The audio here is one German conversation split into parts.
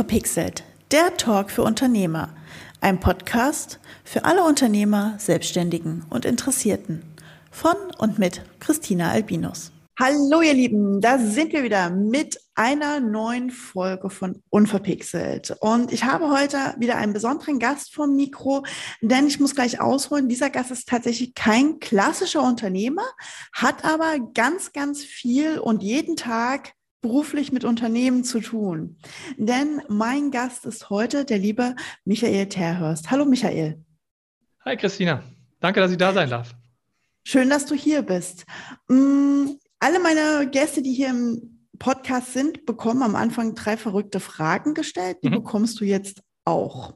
Unverpixelt, der Talk für Unternehmer. Ein Podcast für alle Unternehmer, Selbstständigen und Interessierten. Von und mit Christina Albinus. Hallo ihr Lieben, da sind wir wieder mit einer neuen Folge von Unverpixelt. Und ich habe heute wieder einen besonderen Gast vom Mikro, denn ich muss gleich ausholen, dieser Gast ist tatsächlich kein klassischer Unternehmer, hat aber ganz, ganz viel und jeden Tag beruflich mit Unternehmen zu tun. Denn mein Gast ist heute der liebe Michael Terhörst. Hallo Michael. Hi Christina, danke, dass ich da sein darf. Schön, dass du hier bist. Mm, alle meine Gäste, die hier im Podcast sind, bekommen am Anfang drei verrückte Fragen gestellt. Die mhm. bekommst du jetzt auch.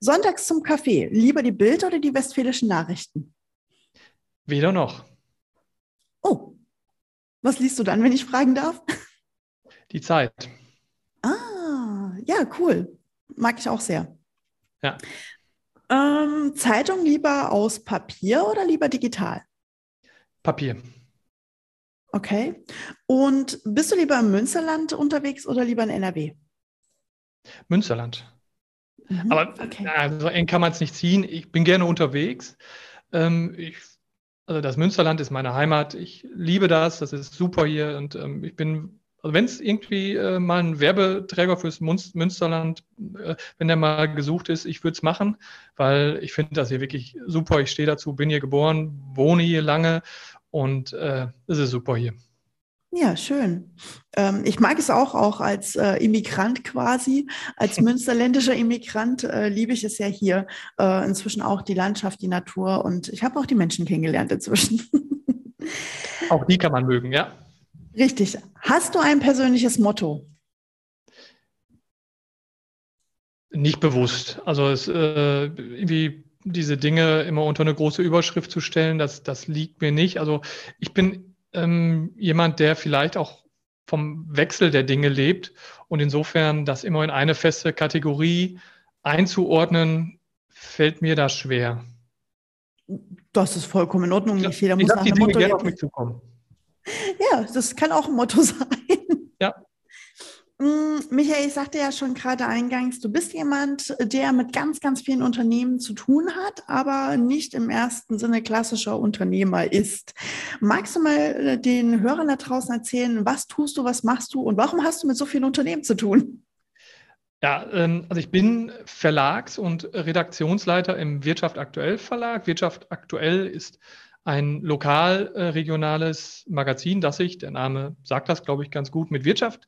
Sonntags zum Kaffee. Lieber die Bild oder die Westfälischen Nachrichten? Weder noch. Oh, was liest du dann, wenn ich fragen darf? Die Zeit. Ah, ja, cool. Mag ich auch sehr. Ja. Ähm, Zeitung lieber aus Papier oder lieber digital? Papier. Okay. Und bist du lieber im Münsterland unterwegs oder lieber in NRW? Münsterland. Mhm, Aber okay. so eng kann man es nicht ziehen. Ich bin gerne unterwegs. Ähm, ich, also das Münsterland ist meine Heimat. Ich liebe das. Das ist super hier und ähm, ich bin also wenn es irgendwie äh, mal ein Werbeträger fürs Münsterland, äh, wenn der mal gesucht ist, ich würde es machen, weil ich finde das hier wirklich super. Ich stehe dazu, bin hier geboren, wohne hier lange und äh, es ist super hier. Ja, schön. Ähm, ich mag es auch, auch als äh, Immigrant quasi, als münsterländischer Immigrant äh, liebe ich es ja hier äh, inzwischen auch die Landschaft, die Natur und ich habe auch die Menschen kennengelernt inzwischen. auch die kann man mögen, ja. Richtig. Hast du ein persönliches Motto? Nicht bewusst. Also es, äh, irgendwie diese Dinge immer unter eine große Überschrift zu stellen, das, das liegt mir nicht. Also ich bin ähm, jemand, der vielleicht auch vom Wechsel der Dinge lebt und insofern das immer in eine feste Kategorie einzuordnen, fällt mir da schwer. Das ist vollkommen in Ordnung. Nicht jeder muss nach einem Motto auf zukommen. Ja, das kann auch ein Motto sein. Ja. Mm, Michael, ich sagte ja schon gerade eingangs, du bist jemand, der mit ganz, ganz vielen Unternehmen zu tun hat, aber nicht im ersten Sinne klassischer Unternehmer ist. Magst du mal äh, den Hörern da draußen erzählen, was tust du, was machst du und warum hast du mit so vielen Unternehmen zu tun? Ja, ähm, also ich bin Verlags- und Redaktionsleiter im Wirtschaft Aktuell Verlag. Wirtschaft Aktuell ist ein lokal äh, regionales Magazin, das sich, der Name sagt das, glaube ich, ganz gut, mit Wirtschaft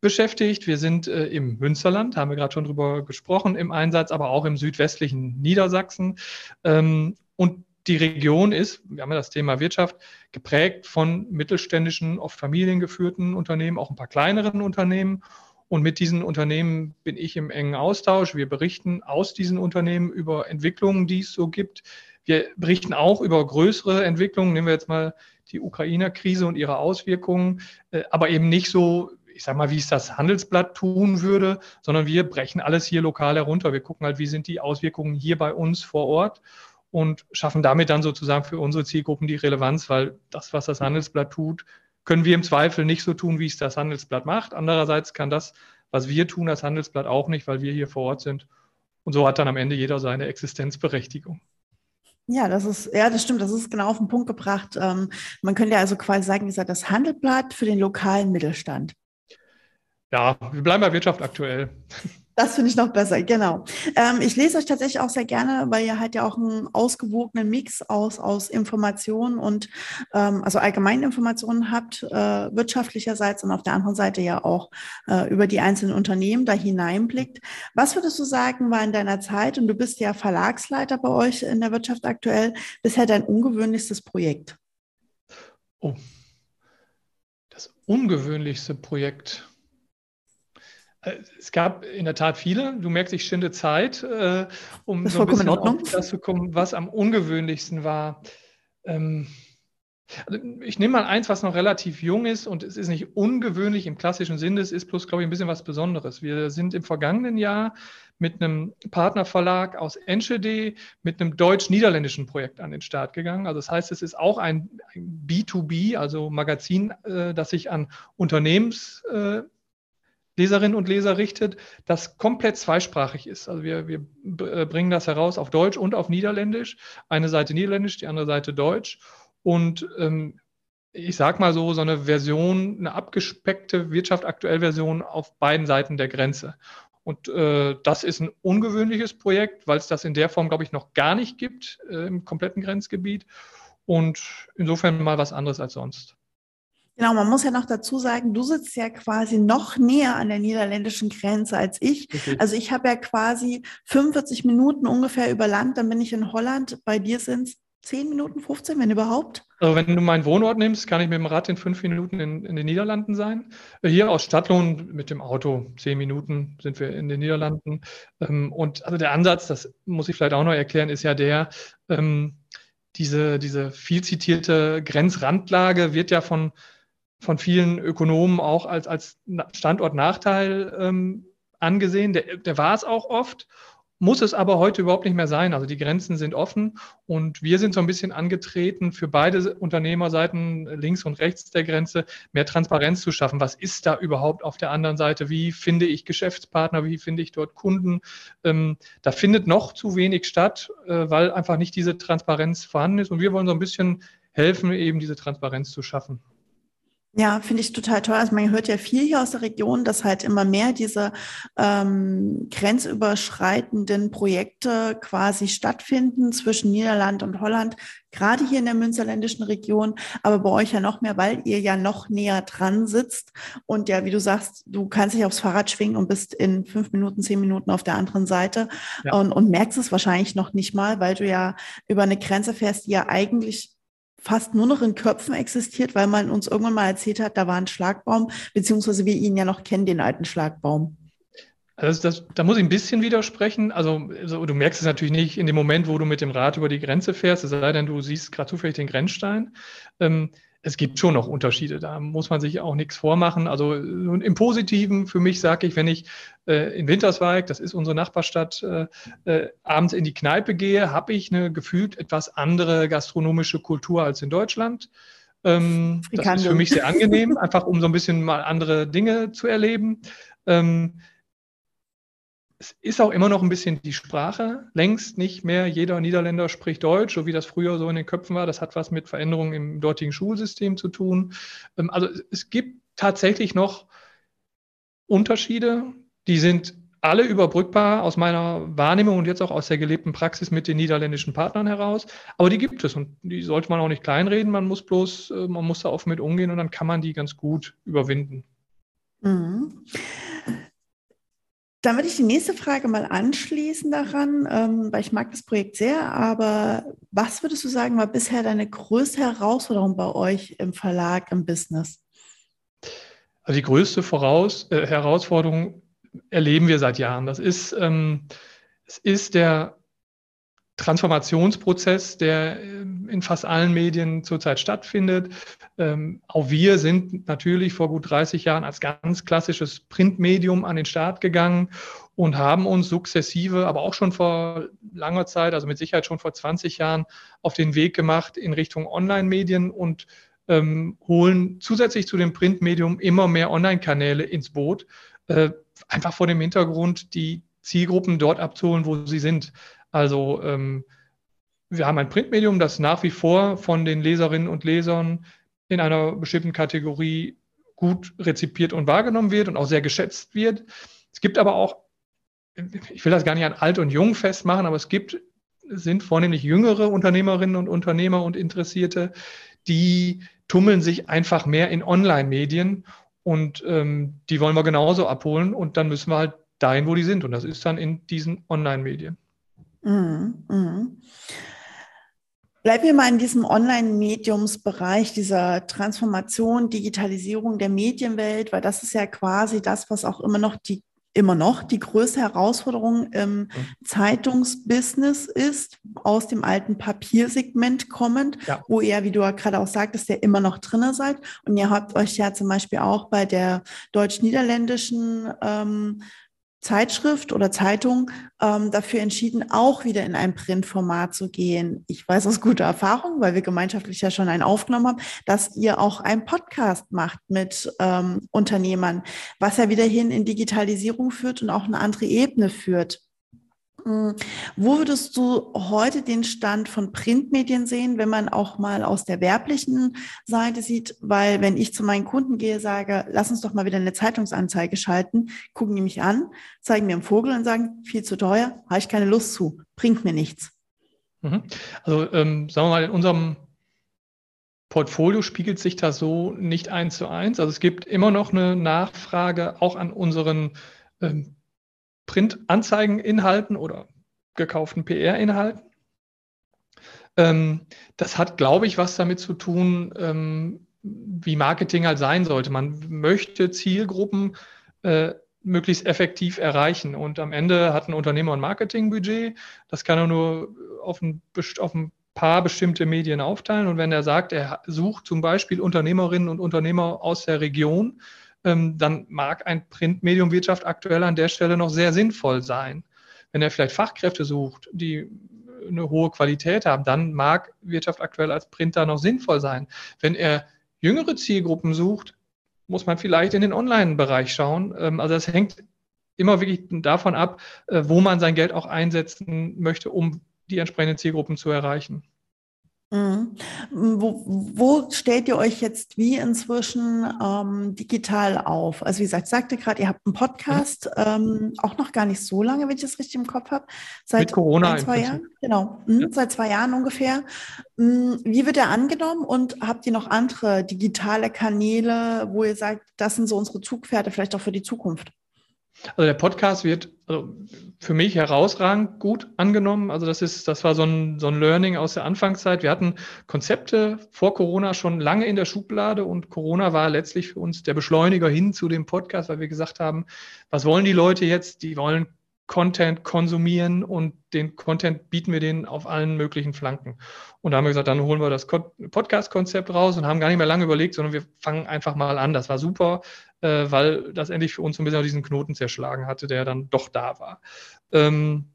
beschäftigt. Wir sind äh, im Münsterland, haben wir gerade schon drüber gesprochen, im Einsatz, aber auch im südwestlichen Niedersachsen. Ähm, und die Region ist, wir haben ja das Thema Wirtschaft, geprägt von mittelständischen, oft familiengeführten Unternehmen, auch ein paar kleineren Unternehmen. Und mit diesen Unternehmen bin ich im engen Austausch. Wir berichten aus diesen Unternehmen über Entwicklungen, die es so gibt. Wir berichten auch über größere Entwicklungen. Nehmen wir jetzt mal die Ukrainer-Krise und ihre Auswirkungen, äh, aber eben nicht so, ich sage mal, wie es das Handelsblatt tun würde, sondern wir brechen alles hier lokal herunter. Wir gucken halt, wie sind die Auswirkungen hier bei uns vor Ort und schaffen damit dann sozusagen für unsere Zielgruppen die Relevanz, weil das, was das Handelsblatt tut, können wir im Zweifel nicht so tun, wie es das Handelsblatt macht. Andererseits kann das, was wir tun, das Handelsblatt auch nicht, weil wir hier vor Ort sind. Und so hat dann am Ende jeder seine Existenzberechtigung. Ja, das ist, ja, das stimmt, das ist genau auf den Punkt gebracht. Ähm, man könnte ja also quasi sagen, ihr seid das Handelblatt für den lokalen Mittelstand. Ja, wir bleiben bei Wirtschaft aktuell. Das finde ich noch besser, genau. Ähm, ich lese euch tatsächlich auch sehr gerne, weil ihr halt ja auch einen ausgewogenen Mix aus, aus Informationen und ähm, also allgemeinen Informationen habt, äh, wirtschaftlicherseits und auf der anderen Seite ja auch äh, über die einzelnen Unternehmen da hineinblickt. Was würdest du sagen, war in deiner Zeit, und du bist ja Verlagsleiter bei euch in der Wirtschaft aktuell, bisher dein ungewöhnlichstes Projekt? Oh, das ungewöhnlichste Projekt. Es gab in der Tat viele. Du merkst, ich schinde Zeit, äh, um so ein bisschen auf das zu kommen, was am ungewöhnlichsten war. Ähm, also ich nehme mal eins, was noch relativ jung ist und es ist nicht ungewöhnlich im klassischen Sinne, es ist bloß, glaube ich, ein bisschen was Besonderes. Wir sind im vergangenen Jahr mit einem Partnerverlag aus Enschede mit einem deutsch-niederländischen Projekt an den Start gegangen. Also das heißt, es ist auch ein, ein B2B, also Magazin, äh, das sich an Unternehmens äh, Leserinnen und Leser richtet, das komplett zweisprachig ist. Also wir, wir äh, bringen das heraus auf Deutsch und auf Niederländisch. Eine Seite Niederländisch, die andere Seite Deutsch. Und ähm, ich sag mal so, so eine Version, eine abgespeckte Wirtschaft aktuell Version auf beiden Seiten der Grenze. Und äh, das ist ein ungewöhnliches Projekt, weil es das in der Form, glaube ich, noch gar nicht gibt äh, im kompletten Grenzgebiet. Und insofern mal was anderes als sonst. Genau, man muss ja noch dazu sagen, du sitzt ja quasi noch näher an der niederländischen Grenze als ich. Okay. Also ich habe ja quasi 45 Minuten ungefähr über Land, dann bin ich in Holland. Bei dir sind es 10 Minuten, 15, wenn überhaupt? Also wenn du meinen Wohnort nimmst, kann ich mit dem Rad in fünf Minuten in, in den Niederlanden sein. Hier aus Stadtlohn mit dem Auto, zehn Minuten sind wir in den Niederlanden. Ähm, und also der Ansatz, das muss ich vielleicht auch noch erklären, ist ja der, ähm, diese, diese viel zitierte Grenzrandlage wird ja von von vielen Ökonomen auch als, als Standortnachteil ähm, angesehen. Der, der war es auch oft, muss es aber heute überhaupt nicht mehr sein. Also die Grenzen sind offen und wir sind so ein bisschen angetreten, für beide Unternehmerseiten links und rechts der Grenze mehr Transparenz zu schaffen. Was ist da überhaupt auf der anderen Seite? Wie finde ich Geschäftspartner? Wie finde ich dort Kunden? Ähm, da findet noch zu wenig statt, äh, weil einfach nicht diese Transparenz vorhanden ist. Und wir wollen so ein bisschen helfen, eben diese Transparenz zu schaffen. Ja, finde ich total toll. Also man hört ja viel hier aus der Region, dass halt immer mehr diese ähm, grenzüberschreitenden Projekte quasi stattfinden zwischen Niederland und Holland, gerade hier in der münsterländischen Region, aber bei euch ja noch mehr, weil ihr ja noch näher dran sitzt und ja, wie du sagst, du kannst dich aufs Fahrrad schwingen und bist in fünf Minuten, zehn Minuten auf der anderen Seite ja. und, und merkst es wahrscheinlich noch nicht mal, weil du ja über eine Grenze fährst, die ja eigentlich fast nur noch in Köpfen existiert, weil man uns irgendwann mal erzählt hat, da war ein Schlagbaum, beziehungsweise wir ihn ja noch kennen, den alten Schlagbaum. Also das, da muss ich ein bisschen widersprechen. Also, also, du merkst es natürlich nicht in dem Moment, wo du mit dem Rad über die Grenze fährst, es sei denn, du siehst gerade zufällig den Grenzstein. Ähm, es gibt schon noch Unterschiede. Da muss man sich auch nichts vormachen. Also im Positiven für mich sage ich, wenn ich äh, in Winterswijk, das ist unsere Nachbarstadt, äh, äh, abends in die Kneipe gehe, habe ich eine gefühlt etwas andere gastronomische Kultur als in Deutschland. Ähm, das ist für mich sehr angenehm, einfach um so ein bisschen mal andere Dinge zu erleben. Ähm, es ist auch immer noch ein bisschen die Sprache. Längst nicht mehr jeder Niederländer spricht Deutsch, so wie das früher so in den Köpfen war. Das hat was mit Veränderungen im dortigen Schulsystem zu tun. Ähm, also es gibt tatsächlich noch Unterschiede, die sind alle überbrückbar aus meiner Wahrnehmung und jetzt auch aus der gelebten Praxis mit den niederländischen Partnern heraus. Aber die gibt es und die sollte man auch nicht kleinreden. Man muss bloß, äh, man muss da offen mit umgehen und dann kann man die ganz gut überwinden. Mhm. Dann würde ich die nächste Frage mal anschließen daran, ähm, weil ich mag das Projekt sehr, aber was würdest du sagen, war bisher deine größte Herausforderung bei euch im Verlag, im Business? Also die größte Voraus äh, Herausforderung erleben wir seit Jahren. Das ist, ähm, es ist der Transformationsprozess, der ähm, in fast allen Medien zurzeit stattfindet. Ähm, auch wir sind natürlich vor gut 30 Jahren als ganz klassisches Printmedium an den Start gegangen und haben uns sukzessive, aber auch schon vor langer Zeit, also mit Sicherheit schon vor 20 Jahren, auf den Weg gemacht in Richtung Online-Medien und ähm, holen zusätzlich zu dem Printmedium immer mehr Online-Kanäle ins Boot, äh, einfach vor dem Hintergrund, die Zielgruppen dort abzuholen, wo sie sind. Also ähm, wir haben ein Printmedium, das nach wie vor von den Leserinnen und Lesern in einer bestimmten Kategorie gut rezipiert und wahrgenommen wird und auch sehr geschätzt wird. Es gibt aber auch, ich will das gar nicht an alt und jung festmachen, aber es gibt, sind vornehmlich jüngere Unternehmerinnen und Unternehmer und Interessierte, die tummeln sich einfach mehr in Online-Medien und ähm, die wollen wir genauso abholen und dann müssen wir halt dahin, wo die sind und das ist dann in diesen Online-Medien. Mhm, mhm. Bleiben wir mal in diesem Online-Mediumsbereich, dieser Transformation, Digitalisierung der Medienwelt, weil das ist ja quasi das, was auch immer noch die immer noch die größte Herausforderung im mhm. Zeitungsbusiness ist, aus dem alten Papiersegment kommend, ja. wo ihr, wie du ja gerade auch sagtest, ja immer noch drinne seid. Und ihr habt euch ja zum Beispiel auch bei der deutsch-niederländischen ähm, Zeitschrift oder Zeitung ähm, dafür entschieden, auch wieder in ein Printformat zu gehen. Ich weiß aus guter Erfahrung, weil wir gemeinschaftlich ja schon einen aufgenommen haben, dass ihr auch einen Podcast macht mit ähm, Unternehmern, was ja wieder hin in Digitalisierung führt und auch eine andere Ebene führt. Hm, wo würdest du heute den Stand von Printmedien sehen, wenn man auch mal aus der werblichen Seite sieht? Weil wenn ich zu meinen Kunden gehe, sage, lass uns doch mal wieder eine Zeitungsanzeige schalten, gucken die mich an, zeigen mir einen Vogel und sagen, viel zu teuer, habe ich keine Lust zu, bringt mir nichts. Mhm. Also ähm, sagen wir mal, in unserem Portfolio spiegelt sich das so nicht eins zu eins. Also es gibt immer noch eine Nachfrage auch an unseren ähm, Printanzeigeninhalten oder gekauften PR-Inhalten. Ähm, das hat, glaube ich, was damit zu tun, ähm, wie Marketing halt sein sollte. Man möchte Zielgruppen äh, möglichst effektiv erreichen. Und am Ende hat ein Unternehmer ein Marketingbudget. Das kann er nur auf ein, auf ein paar bestimmte Medien aufteilen. Und wenn er sagt, er sucht zum Beispiel Unternehmerinnen und Unternehmer aus der Region, dann mag ein Printmedium Wirtschaft aktuell an der Stelle noch sehr sinnvoll sein. Wenn er vielleicht Fachkräfte sucht, die eine hohe Qualität haben, dann mag Wirtschaft aktuell als Printer noch sinnvoll sein. Wenn er jüngere Zielgruppen sucht, muss man vielleicht in den Online-Bereich schauen. Ähm, also das hängt immer wirklich davon ab, äh, wo man sein Geld auch einsetzen möchte, um die entsprechenden Zielgruppen zu erreichen. Mhm. Wo, wo, stellt ihr euch jetzt wie inzwischen ähm, digital auf? Also wie gesagt, sagte gerade, ihr habt einen Podcast, mhm. ähm, auch noch gar nicht so lange, wenn ich das richtig im Kopf habe. Seit Mit Corona ein, zwei Jahren. Genau, mhm, ja. seit zwei Jahren ungefähr. Mhm, wie wird er angenommen und habt ihr noch andere digitale Kanäle, wo ihr sagt, das sind so unsere Zugpferde, vielleicht auch für die Zukunft? Also der Podcast wird also für mich herausragend gut angenommen. Also das ist, das war so ein, so ein Learning aus der Anfangszeit. Wir hatten Konzepte vor Corona schon lange in der Schublade und Corona war letztlich für uns der Beschleuniger hin zu dem Podcast, weil wir gesagt haben, was wollen die Leute jetzt? Die wollen Content konsumieren und den Content bieten wir denen auf allen möglichen Flanken. Und da haben wir gesagt, dann holen wir das Podcast-Konzept raus und haben gar nicht mehr lange überlegt, sondern wir fangen einfach mal an. Das war super, äh, weil das endlich für uns ein bisschen diesen Knoten zerschlagen hatte, der dann doch da war. Ähm,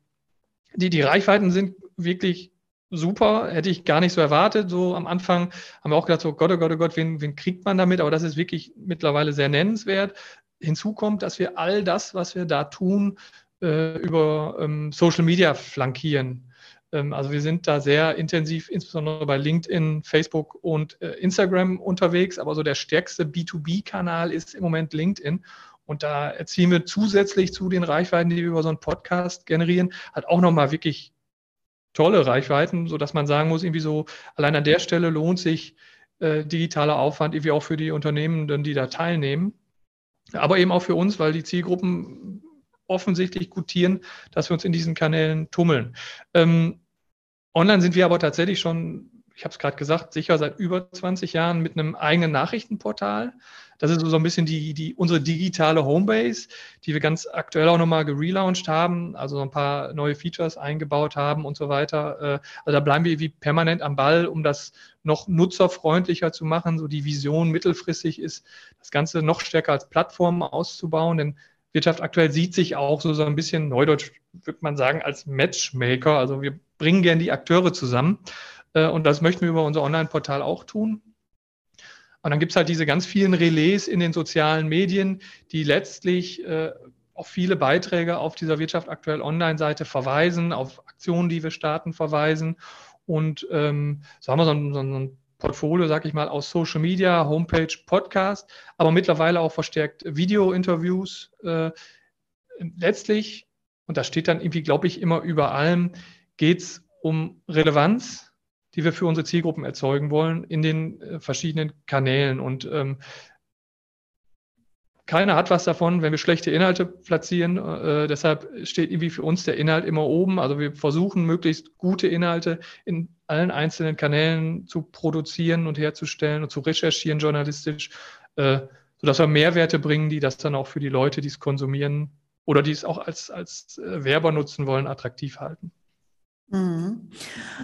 die, die Reichweiten sind wirklich super, hätte ich gar nicht so erwartet. So am Anfang haben wir auch gedacht, so Gott, oh Gott, oh Gott, wen, wen kriegt man damit? Aber das ist wirklich mittlerweile sehr nennenswert. Hinzu kommt, dass wir all das, was wir da tun, äh, über ähm, Social Media flankieren. Ähm, also wir sind da sehr intensiv, insbesondere bei LinkedIn, Facebook und äh, Instagram unterwegs, aber so der stärkste B2B-Kanal ist im Moment LinkedIn. Und da erzielen wir zusätzlich zu den Reichweiten, die wir über so einen Podcast generieren, halt auch nochmal wirklich tolle Reichweiten, sodass man sagen muss, irgendwie so, allein an der Stelle lohnt sich äh, digitaler Aufwand irgendwie auch für die Unternehmen, die da teilnehmen. Aber eben auch für uns, weil die Zielgruppen offensichtlich gutieren, dass wir uns in diesen Kanälen tummeln. Ähm, online sind wir aber tatsächlich schon, ich habe es gerade gesagt, sicher seit über 20 Jahren mit einem eigenen Nachrichtenportal. Das ist so ein bisschen die, die, unsere digitale Homebase, die wir ganz aktuell auch nochmal gelauncht haben, also ein paar neue Features eingebaut haben und so weiter. Äh, also da bleiben wir wie permanent am Ball, um das noch nutzerfreundlicher zu machen. So die Vision mittelfristig ist, das Ganze noch stärker als Plattform auszubauen, denn Wirtschaft aktuell sieht sich auch so, so ein bisschen neudeutsch, würde man sagen, als Matchmaker. Also wir bringen gerne die Akteure zusammen. Äh, und das möchten wir über unser Online-Portal auch tun. Und dann gibt es halt diese ganz vielen Relais in den sozialen Medien, die letztlich äh, auf viele Beiträge auf dieser Wirtschaft aktuell Online-Seite verweisen, auf Aktionen, die wir starten, verweisen. Und ähm, so haben wir so ein, so ein Portfolio, sag ich mal, aus Social Media, Homepage, Podcast, aber mittlerweile auch verstärkt Video-Interviews. Äh, letztlich, und das steht dann irgendwie, glaube ich, immer über allem, geht es um Relevanz, die wir für unsere Zielgruppen erzeugen wollen in den äh, verschiedenen Kanälen. Und ähm, keiner hat was davon, wenn wir schlechte Inhalte platzieren. Äh, deshalb steht irgendwie für uns der Inhalt immer oben. Also wir versuchen möglichst gute Inhalte in allen einzelnen Kanälen zu produzieren und herzustellen und zu recherchieren journalistisch, äh, sodass wir Mehrwerte bringen, die das dann auch für die Leute, die es konsumieren oder die es auch als, als äh, Werber nutzen wollen, attraktiv halten. Mhm.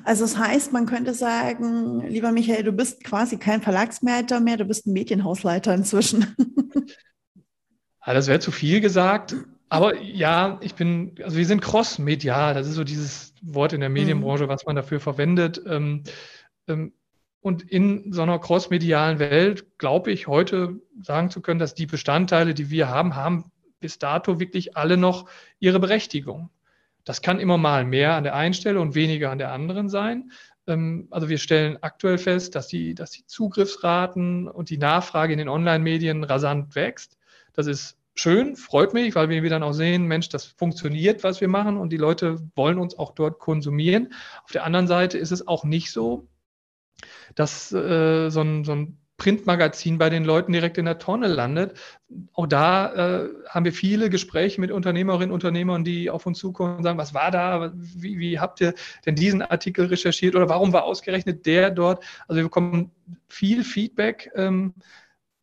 Also das heißt, man könnte sagen, lieber Michael, du bist quasi kein Verlagsmanager mehr, du bist ein Medienhausleiter inzwischen. Ja, das wäre zu viel gesagt. Aber ja, ich bin, also wir sind cross-medial, das ist so dieses Wort in der mhm. Medienbranche, was man dafür verwendet. Ähm, ähm, und in so einer cross-medialen Welt glaube ich heute sagen zu können, dass die Bestandteile, die wir haben, haben bis dato wirklich alle noch ihre Berechtigung. Das kann immer mal mehr an der einen Stelle und weniger an der anderen sein. Ähm, also wir stellen aktuell fest, dass die, dass die Zugriffsraten und die Nachfrage in den Online-Medien rasant wächst. Das ist schön, freut mich, weil wir dann auch sehen, Mensch, das funktioniert, was wir machen und die Leute wollen uns auch dort konsumieren. Auf der anderen Seite ist es auch nicht so, dass äh, so, ein, so ein Printmagazin bei den Leuten direkt in der Tonne landet. Auch da äh, haben wir viele Gespräche mit Unternehmerinnen und Unternehmern, die auf uns zukommen und sagen, was war da? Wie, wie habt ihr denn diesen Artikel recherchiert oder warum war ausgerechnet der dort? Also wir bekommen viel Feedback. Ähm,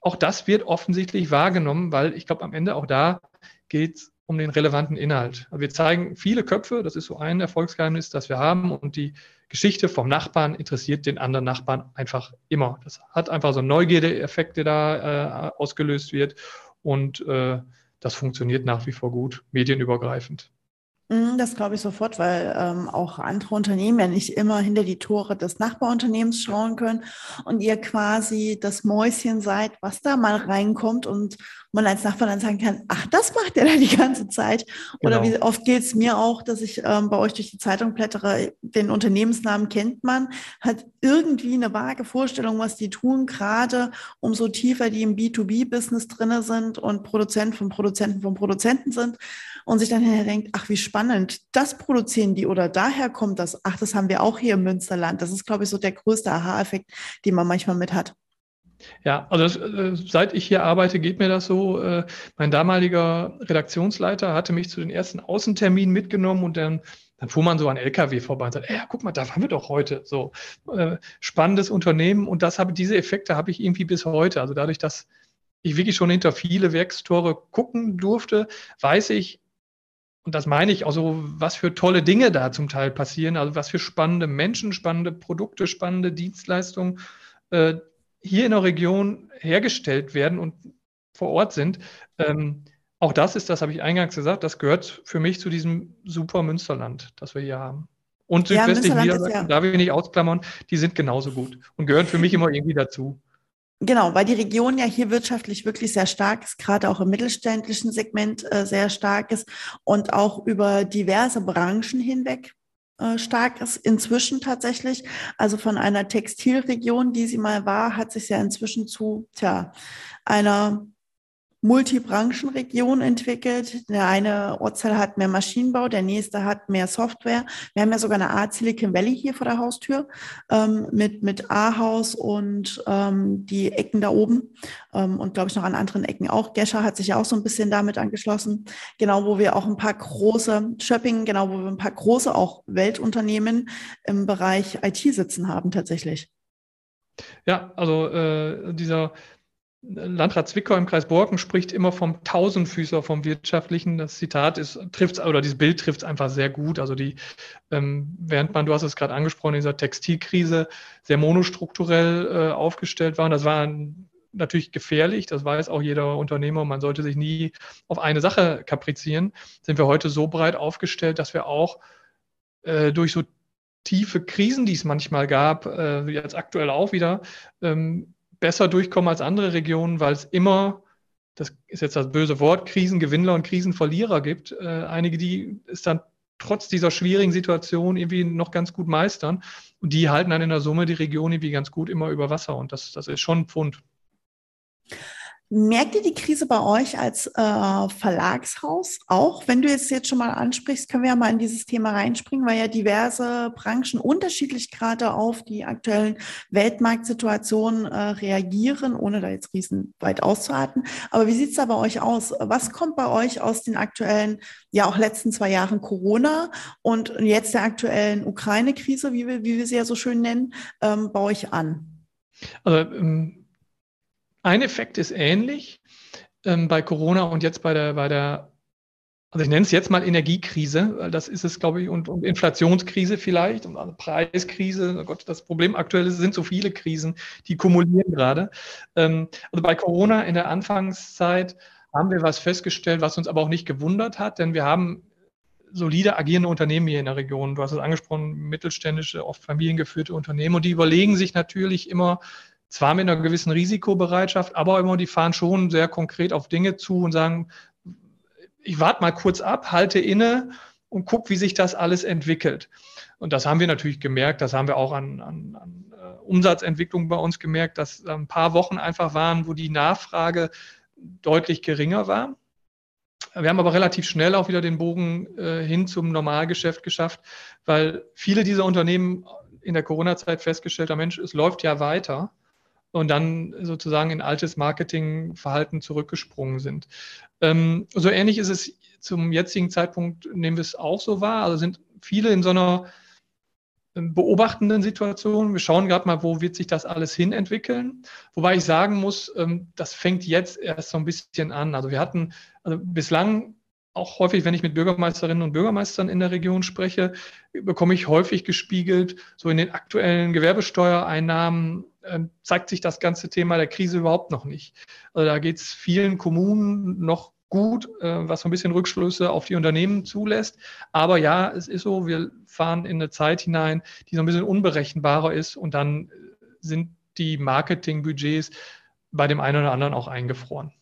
auch das wird offensichtlich wahrgenommen, weil ich glaube, am Ende auch da geht es um den relevanten Inhalt. Also wir zeigen viele Köpfe, das ist so ein Erfolgsgeheimnis, das wir haben und die Geschichte vom Nachbarn interessiert den anderen Nachbarn einfach immer. Das hat einfach so Neugierde-Effekt, da äh, ausgelöst wird und äh, das funktioniert nach wie vor gut, medienübergreifend. Mhm, das glaube ich sofort, weil ähm, auch andere Unternehmen ja nicht immer hinter die Tore des Nachbarunternehmens schauen können und ihr quasi das Mäuschen seid, was da mal reinkommt und man als Nachbar dann sagen kann, ach, das macht er da die ganze Zeit. Oder genau. wie oft geht es mir auch, dass ich ähm, bei euch durch die Zeitung blättere, den Unternehmensnamen kennt man, hat irgendwie eine vage Vorstellung, was die tun, gerade umso tiefer die im B2B-Business drinne sind und Produzent von Produzenten von Produzenten sind und sich dann denkt, ach, wie spannend, das produzieren die oder daher kommt das, ach, das haben wir auch hier im Münsterland. Das ist, glaube ich, so der größte Aha-Effekt, den man manchmal mit hat. Ja, also das, äh, seit ich hier arbeite, geht mir das so. Äh, mein damaliger Redaktionsleiter hatte mich zu den ersten Außenterminen mitgenommen und dann, dann fuhr man so an LKW vorbei und sagte, ja, guck mal, da waren wir doch heute. So äh, spannendes Unternehmen und das habe, diese Effekte habe ich irgendwie bis heute. Also dadurch, dass ich wirklich schon hinter viele Werkstore gucken durfte, weiß ich, und das meine ich, also was für tolle Dinge da zum Teil passieren, also was für spannende Menschen, spannende Produkte, spannende Dienstleistungen äh, hier in der Region hergestellt werden und vor Ort sind. Ähm, auch das ist, das habe ich eingangs gesagt, das gehört für mich zu diesem super Münsterland, das wir hier haben. Und südwestlich ja, Niedersachsen, ja. da will ich nicht ausklammern, die sind genauso gut und gehören für mich immer irgendwie dazu. Genau, weil die Region ja hier wirtschaftlich wirklich sehr stark ist, gerade auch im mittelständischen Segment äh, sehr stark ist und auch über diverse Branchen hinweg äh, stark ist inzwischen tatsächlich. Also von einer Textilregion, die sie mal war, hat sich ja inzwischen zu tja, einer Multibranchenregion entwickelt. Der eine Ortsteil hat mehr Maschinenbau, der nächste hat mehr Software. Wir haben ja sogar eine Art Silicon Valley hier vor der Haustür ähm, mit, mit A-Haus und ähm, die Ecken da oben ähm, und glaube ich noch an anderen Ecken auch. Gescher hat sich ja auch so ein bisschen damit angeschlossen. Genau, wo wir auch ein paar große Shopping, genau, wo wir ein paar große auch Weltunternehmen im Bereich IT sitzen haben tatsächlich. Ja, also äh, dieser Landrat Zwickau im Kreis Borken spricht immer vom Tausendfüßer vom Wirtschaftlichen. Das Zitat ist, trifft oder dieses Bild trifft es einfach sehr gut. Also die, ähm, während man, du hast es gerade angesprochen, in dieser Textilkrise sehr monostrukturell äh, aufgestellt war. Und das war natürlich gefährlich, das weiß auch jeder Unternehmer. Man sollte sich nie auf eine Sache kaprizieren. Sind wir heute so breit aufgestellt, dass wir auch äh, durch so tiefe Krisen, die es manchmal gab, äh, jetzt aktuell auch wieder, ähm, besser durchkommen als andere Regionen, weil es immer, das ist jetzt das böse Wort, Krisengewinnler und Krisenverlierer gibt. Äh, einige, die es dann trotz dieser schwierigen Situation irgendwie noch ganz gut meistern. Und die halten dann in der Summe die Region irgendwie ganz gut immer über Wasser. Und das, das ist schon ein Pfund. Merkt ihr die Krise bei euch als äh, Verlagshaus auch? Wenn du jetzt jetzt schon mal ansprichst, können wir ja mal in dieses Thema reinspringen, weil ja diverse Branchen unterschiedlich gerade auf die aktuellen Weltmarktsituationen äh, reagieren, ohne da jetzt riesenweit auszuatmen. Aber wie sieht es da bei euch aus? Was kommt bei euch aus den aktuellen, ja auch letzten zwei Jahren Corona und jetzt der aktuellen Ukraine-Krise, wie wir, wie wir sie ja so schön nennen, ähm, bei euch an? Also ähm ein Effekt ist ähnlich ähm, bei Corona und jetzt bei der, bei der, also ich nenne es jetzt mal Energiekrise, weil das ist es, glaube ich, und, und Inflationskrise vielleicht und also Preiskrise. Oh Gott, das Problem aktuell ist, sind so viele Krisen, die kumulieren gerade. Ähm, also bei Corona in der Anfangszeit haben wir was festgestellt, was uns aber auch nicht gewundert hat, denn wir haben solide agierende Unternehmen hier in der Region. Du hast es angesprochen, mittelständische, oft familiengeführte Unternehmen und die überlegen sich natürlich immer, zwar mit einer gewissen Risikobereitschaft, aber immer, die fahren schon sehr konkret auf Dinge zu und sagen, ich warte mal kurz ab, halte inne und gucke, wie sich das alles entwickelt. Und das haben wir natürlich gemerkt, das haben wir auch an, an, an äh, Umsatzentwicklung bei uns gemerkt, dass ein paar Wochen einfach waren, wo die Nachfrage deutlich geringer war. Wir haben aber relativ schnell auch wieder den Bogen äh, hin zum Normalgeschäft geschafft, weil viele dieser Unternehmen in der Corona-Zeit festgestellt haben, Mensch, es läuft ja weiter und dann sozusagen in altes Marketingverhalten zurückgesprungen sind. Ähm, so ähnlich ist es zum jetzigen Zeitpunkt, nehmen wir es auch so wahr. Also sind viele in so einer ähm, beobachtenden Situation. Wir schauen gerade mal, wo wird sich das alles hin entwickeln. Wobei ich sagen muss, ähm, das fängt jetzt erst so ein bisschen an. Also wir hatten also bislang auch häufig, wenn ich mit Bürgermeisterinnen und Bürgermeistern in der Region spreche, bekomme ich häufig gespiegelt, so in den aktuellen Gewerbesteuereinnahmen zeigt sich das ganze Thema der Krise überhaupt noch nicht. Also da geht es vielen Kommunen noch gut, äh, was so ein bisschen Rückschlüsse auf die Unternehmen zulässt. Aber ja, es ist so, wir fahren in eine Zeit hinein, die so ein bisschen unberechenbarer ist und dann sind die Marketingbudgets bei dem einen oder anderen auch eingefroren.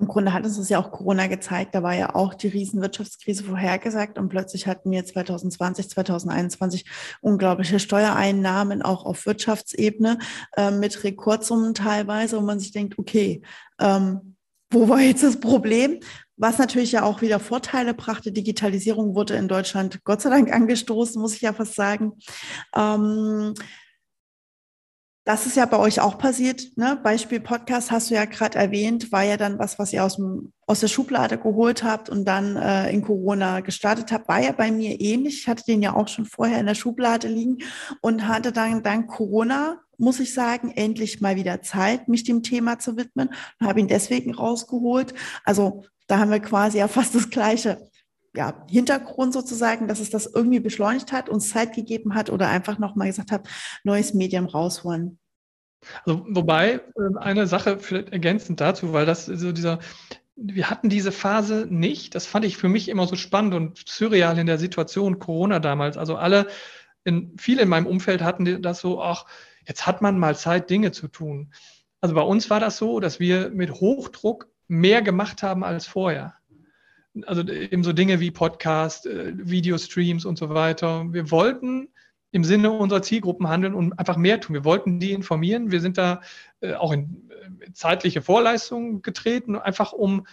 Im Grunde hat es uns ja auch Corona gezeigt, da war ja auch die Riesenwirtschaftskrise vorhergesagt und plötzlich hatten wir 2020, 2021 unglaubliche Steuereinnahmen auch auf Wirtschaftsebene äh, mit Rekordsummen teilweise, wo man sich denkt, okay, ähm, wo war jetzt das Problem? Was natürlich ja auch wieder Vorteile brachte. Digitalisierung wurde in Deutschland Gott sei Dank angestoßen, muss ich ja fast sagen. Ähm, das ist ja bei euch auch passiert. Ne? Beispiel Podcast hast du ja gerade erwähnt, war ja dann was, was ihr aus, dem, aus der Schublade geholt habt und dann äh, in Corona gestartet habt. War ja bei mir ähnlich. Ich hatte den ja auch schon vorher in der Schublade liegen und hatte dann dank Corona, muss ich sagen, endlich mal wieder Zeit, mich dem Thema zu widmen und habe ihn deswegen rausgeholt. Also da haben wir quasi ja fast das gleiche ja, Hintergrund sozusagen, dass es das irgendwie beschleunigt hat, uns Zeit gegeben hat oder einfach nochmal gesagt hat, neues Medium rausholen. Also, wobei, ähm, eine Sache vielleicht ergänzend dazu, weil das so dieser, wir hatten diese Phase nicht. Das fand ich für mich immer so spannend und surreal in der Situation Corona damals. Also alle, in, viele in meinem Umfeld hatten das so, ach, jetzt hat man mal Zeit, Dinge zu tun. Also bei uns war das so, dass wir mit Hochdruck mehr gemacht haben als vorher also eben so Dinge wie Podcast, äh, Videostreams und so weiter. Wir wollten im Sinne unserer Zielgruppen handeln und einfach mehr tun. Wir wollten die informieren. Wir sind da äh, auch in äh, zeitliche Vorleistungen getreten, einfach um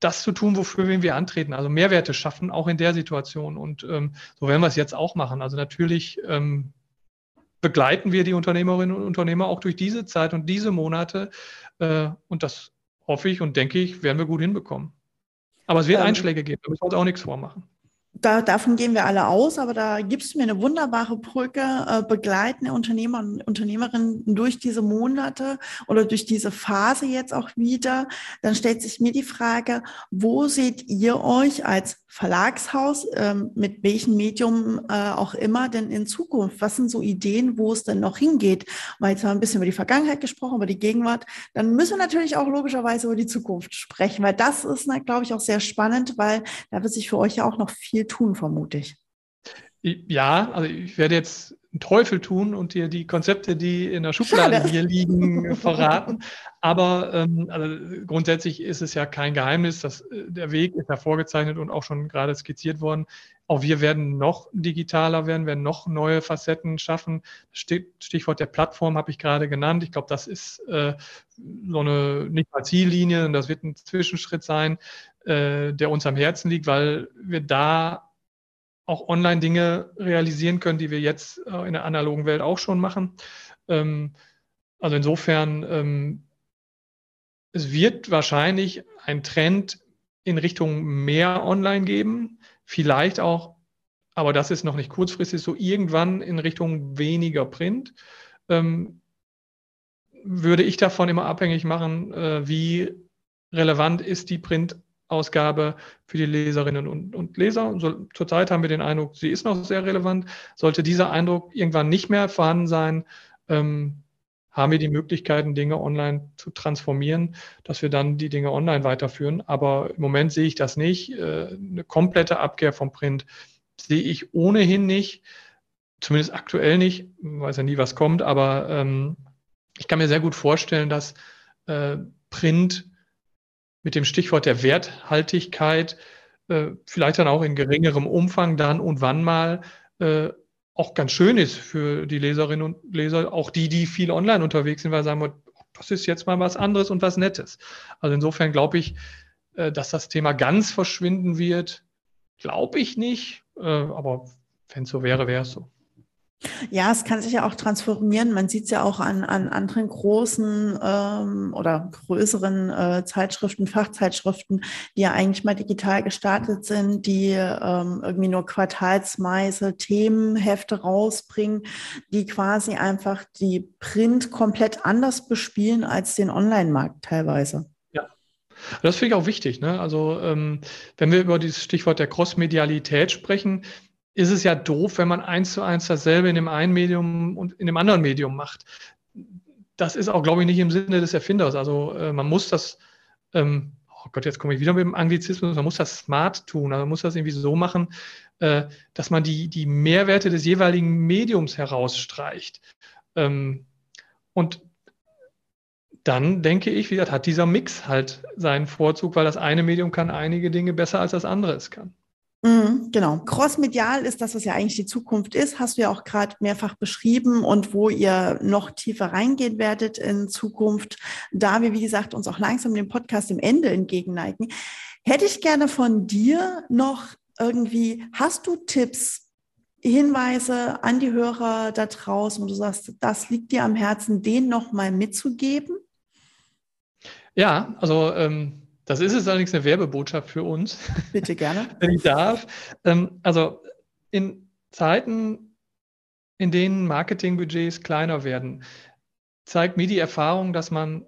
das zu tun, wofür wir antreten, also Mehrwerte schaffen, auch in der Situation. Und ähm, so werden wir es jetzt auch machen. Also natürlich ähm, begleiten wir die Unternehmerinnen und Unternehmer auch durch diese Zeit und diese Monate. Äh, und das hoffe ich und denke ich, werden wir gut hinbekommen. Aber es wird ähm, Einschläge geben, da müssen wir uns auch nichts vormachen da, davon gehen wir alle aus, aber da gibst du mir eine wunderbare Brücke, äh, begleiten Unternehmer und Unternehmerinnen durch diese Monate oder durch diese Phase jetzt auch wieder. Dann stellt sich mir die Frage, wo seht ihr euch als Verlagshaus, ähm, mit welchem Medium äh, auch immer denn in Zukunft? Was sind so Ideen, wo es denn noch hingeht? Weil jetzt haben wir ein bisschen über die Vergangenheit gesprochen, über die Gegenwart. Dann müssen wir natürlich auch logischerweise über die Zukunft sprechen, weil das ist, glaube ich, auch sehr spannend, weil da wird sich für euch ja auch noch viel tun, vermute ich. Ja, also ich werde jetzt einen Teufel tun und dir die Konzepte, die in der Schublade Schade. hier liegen, verraten. Aber ähm, also grundsätzlich ist es ja kein Geheimnis, dass äh, der Weg ist ja vorgezeichnet und auch schon gerade skizziert worden. Auch wir werden noch digitaler werden, werden noch neue Facetten schaffen. Stichwort der Plattform habe ich gerade genannt. Ich glaube, das ist äh, so eine nicht mal Ziellinie, das wird ein Zwischenschritt sein, äh, der uns am Herzen liegt, weil wir da auch online Dinge realisieren können, die wir jetzt äh, in der analogen Welt auch schon machen. Ähm, also insofern, ähm, es wird wahrscheinlich ein Trend in Richtung mehr online geben, vielleicht auch, aber das ist noch nicht kurzfristig, so irgendwann in Richtung weniger Print. Ähm, würde ich davon immer abhängig machen, äh, wie relevant ist die Print Ausgabe für die Leserinnen und, und Leser. So, zurzeit haben wir den Eindruck, sie ist noch sehr relevant. Sollte dieser Eindruck irgendwann nicht mehr vorhanden sein, ähm, haben wir die Möglichkeiten, Dinge online zu transformieren, dass wir dann die Dinge online weiterführen. Aber im Moment sehe ich das nicht. Äh, eine komplette Abkehr vom Print sehe ich ohnehin nicht, zumindest aktuell nicht. Ich weiß ja nie, was kommt, aber ähm, ich kann mir sehr gut vorstellen, dass äh, Print mit dem Stichwort der Werthaltigkeit äh, vielleicht dann auch in geringerem Umfang dann und wann mal äh, auch ganz schön ist für die Leserinnen und Leser, auch die, die viel online unterwegs sind, weil sagen, das ist jetzt mal was anderes und was Nettes. Also insofern glaube ich, äh, dass das Thema ganz verschwinden wird, glaube ich nicht, äh, aber wenn es so wäre, wäre es so. Ja, es kann sich ja auch transformieren. Man sieht es ja auch an, an anderen großen ähm, oder größeren äh, Zeitschriften, Fachzeitschriften, die ja eigentlich mal digital gestartet sind, die ähm, irgendwie nur quartalsweise Themenhefte rausbringen, die quasi einfach die Print komplett anders bespielen als den Online-Markt teilweise. Ja, das finde ich auch wichtig. Ne? Also ähm, wenn wir über dieses Stichwort der Cross-Medialität sprechen, ist es ja doof, wenn man eins zu eins dasselbe in dem einen Medium und in dem anderen Medium macht. Das ist auch, glaube ich, nicht im Sinne des Erfinders. Also äh, man muss das, ähm, oh Gott, jetzt komme ich wieder mit dem Anglizismus, man muss das smart tun, also man muss das irgendwie so machen, äh, dass man die, die Mehrwerte des jeweiligen Mediums herausstreicht. Ähm, und dann denke ich, wie gesagt, hat dieser Mix halt seinen Vorzug, weil das eine Medium kann einige Dinge besser als das andere es kann. Mhm, genau. Crossmedial ist das, was ja eigentlich die Zukunft ist, hast du ja auch gerade mehrfach beschrieben und wo ihr noch tiefer reingehen werdet in Zukunft, da wir, wie gesagt, uns auch langsam dem Podcast im Ende entgegenneigen. Hätte ich gerne von dir noch irgendwie, hast du Tipps, Hinweise an die Hörer da draußen, wo du sagst, das liegt dir am Herzen, den nochmal mitzugeben? Ja, also ähm das ist jetzt allerdings eine Werbebotschaft für uns. Bitte gerne. Wenn ich darf. Ähm, also in Zeiten, in denen Marketingbudgets kleiner werden, zeigt mir die Erfahrung, dass man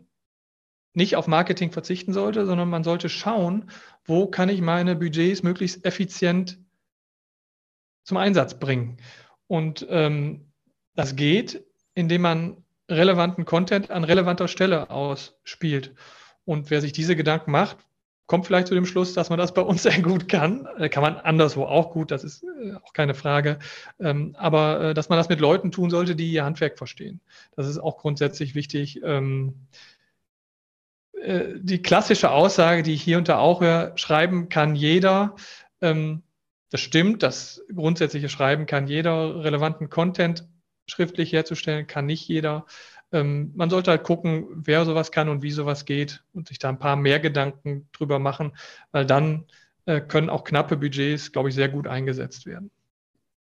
nicht auf Marketing verzichten sollte, sondern man sollte schauen, wo kann ich meine Budgets möglichst effizient zum Einsatz bringen. Und ähm, das geht, indem man relevanten Content an relevanter Stelle ausspielt. Und wer sich diese Gedanken macht, kommt vielleicht zu dem Schluss, dass man das bei uns sehr gut kann. Äh, kann man anderswo auch gut, das ist äh, auch keine Frage. Ähm, aber äh, dass man das mit Leuten tun sollte, die ihr Handwerk verstehen. Das ist auch grundsätzlich wichtig. Ähm, die klassische Aussage, die ich hier und da auch höre, schreiben kann jeder. Ähm, das stimmt, das grundsätzliche Schreiben kann jeder. Relevanten Content schriftlich herzustellen kann nicht jeder ähm, man sollte halt gucken, wer sowas kann und wie sowas geht und sich da ein paar mehr Gedanken drüber machen, weil dann äh, können auch knappe Budgets, glaube ich, sehr gut eingesetzt werden.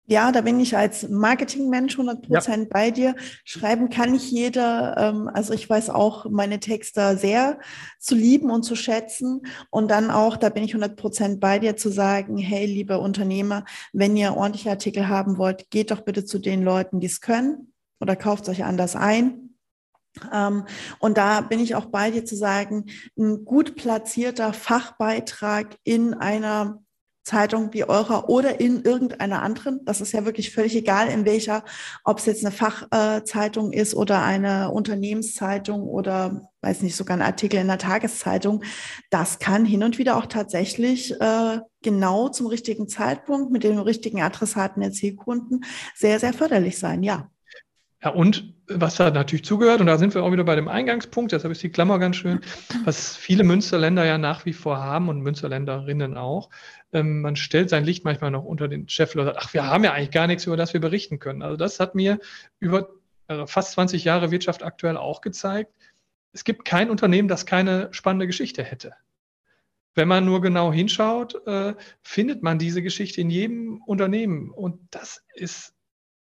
Ja, da bin ich als Marketingmensch 100 Prozent ja. bei dir. Schreiben kann nicht jeder. Ähm, also ich weiß auch meine Texte sehr zu lieben und zu schätzen. Und dann auch, da bin ich 100 Prozent bei dir zu sagen, hey, liebe Unternehmer, wenn ihr ordentliche Artikel haben wollt, geht doch bitte zu den Leuten, die es können oder kauft euch anders ein. Ähm, und da bin ich auch bei dir zu sagen, ein gut platzierter Fachbeitrag in einer Zeitung wie eurer oder in irgendeiner anderen. Das ist ja wirklich völlig egal, in welcher, ob es jetzt eine Fachzeitung ist oder eine Unternehmenszeitung oder weiß nicht, sogar ein Artikel in der Tageszeitung. Das kann hin und wieder auch tatsächlich äh, genau zum richtigen Zeitpunkt mit dem richtigen Adressaten der Zielkunden sehr, sehr förderlich sein. Ja. Ja, und was da natürlich zugehört, und da sind wir auch wieder bei dem Eingangspunkt, deshalb ist die Klammer ganz schön, was viele Münsterländer ja nach wie vor haben und Münsterländerinnen auch. Ähm, man stellt sein Licht manchmal noch unter den Scheffel und sagt, ach, wir haben ja eigentlich gar nichts, über das wir berichten können. Also das hat mir über also fast 20 Jahre Wirtschaft aktuell auch gezeigt. Es gibt kein Unternehmen, das keine spannende Geschichte hätte. Wenn man nur genau hinschaut, äh, findet man diese Geschichte in jedem Unternehmen. Und das ist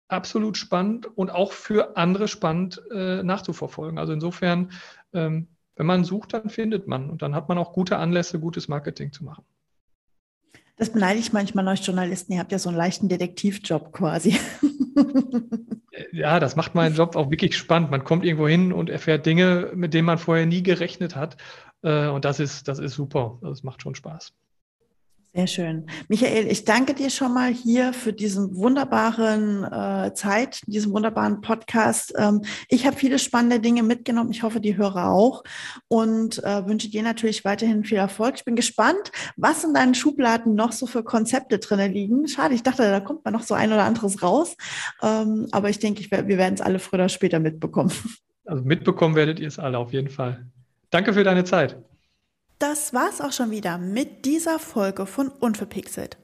absolut spannend und auch für andere spannend äh, nachzuverfolgen. Also insofern, ähm, wenn man sucht, dann findet man und dann hat man auch gute Anlässe, gutes Marketing zu machen. Das beneide ich manchmal euch Journalisten. Ihr habt ja so einen leichten Detektivjob quasi. ja, das macht meinen Job auch wirklich spannend. Man kommt irgendwo hin und erfährt Dinge, mit denen man vorher nie gerechnet hat. Äh, und das ist, das ist super. Das macht schon Spaß. Sehr schön. Michael, ich danke dir schon mal hier für diesen wunderbaren äh, Zeit, diesen wunderbaren Podcast. Ähm, ich habe viele spannende Dinge mitgenommen. Ich hoffe, die Hörer auch und äh, wünsche dir natürlich weiterhin viel Erfolg. Ich bin gespannt, was in deinen Schubladen noch so für Konzepte drin liegen. Schade, ich dachte, da kommt mal noch so ein oder anderes raus. Ähm, aber ich denke, ich, wir werden es alle früher oder später mitbekommen. Also mitbekommen werdet ihr es alle auf jeden Fall. Danke für deine Zeit. Das war's auch schon wieder mit dieser Folge von Unverpixelt.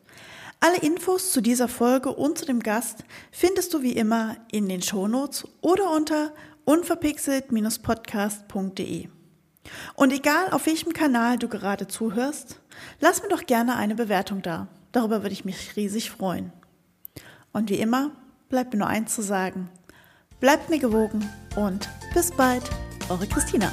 Alle Infos zu dieser Folge und zu dem Gast findest du wie immer in den Shownotes oder unter unverpixelt-podcast.de. Und egal auf welchem Kanal du gerade zuhörst, lass mir doch gerne eine Bewertung da. Darüber würde ich mich riesig freuen. Und wie immer bleibt mir nur eins zu sagen. Bleibt mir gewogen und bis bald, eure Christina.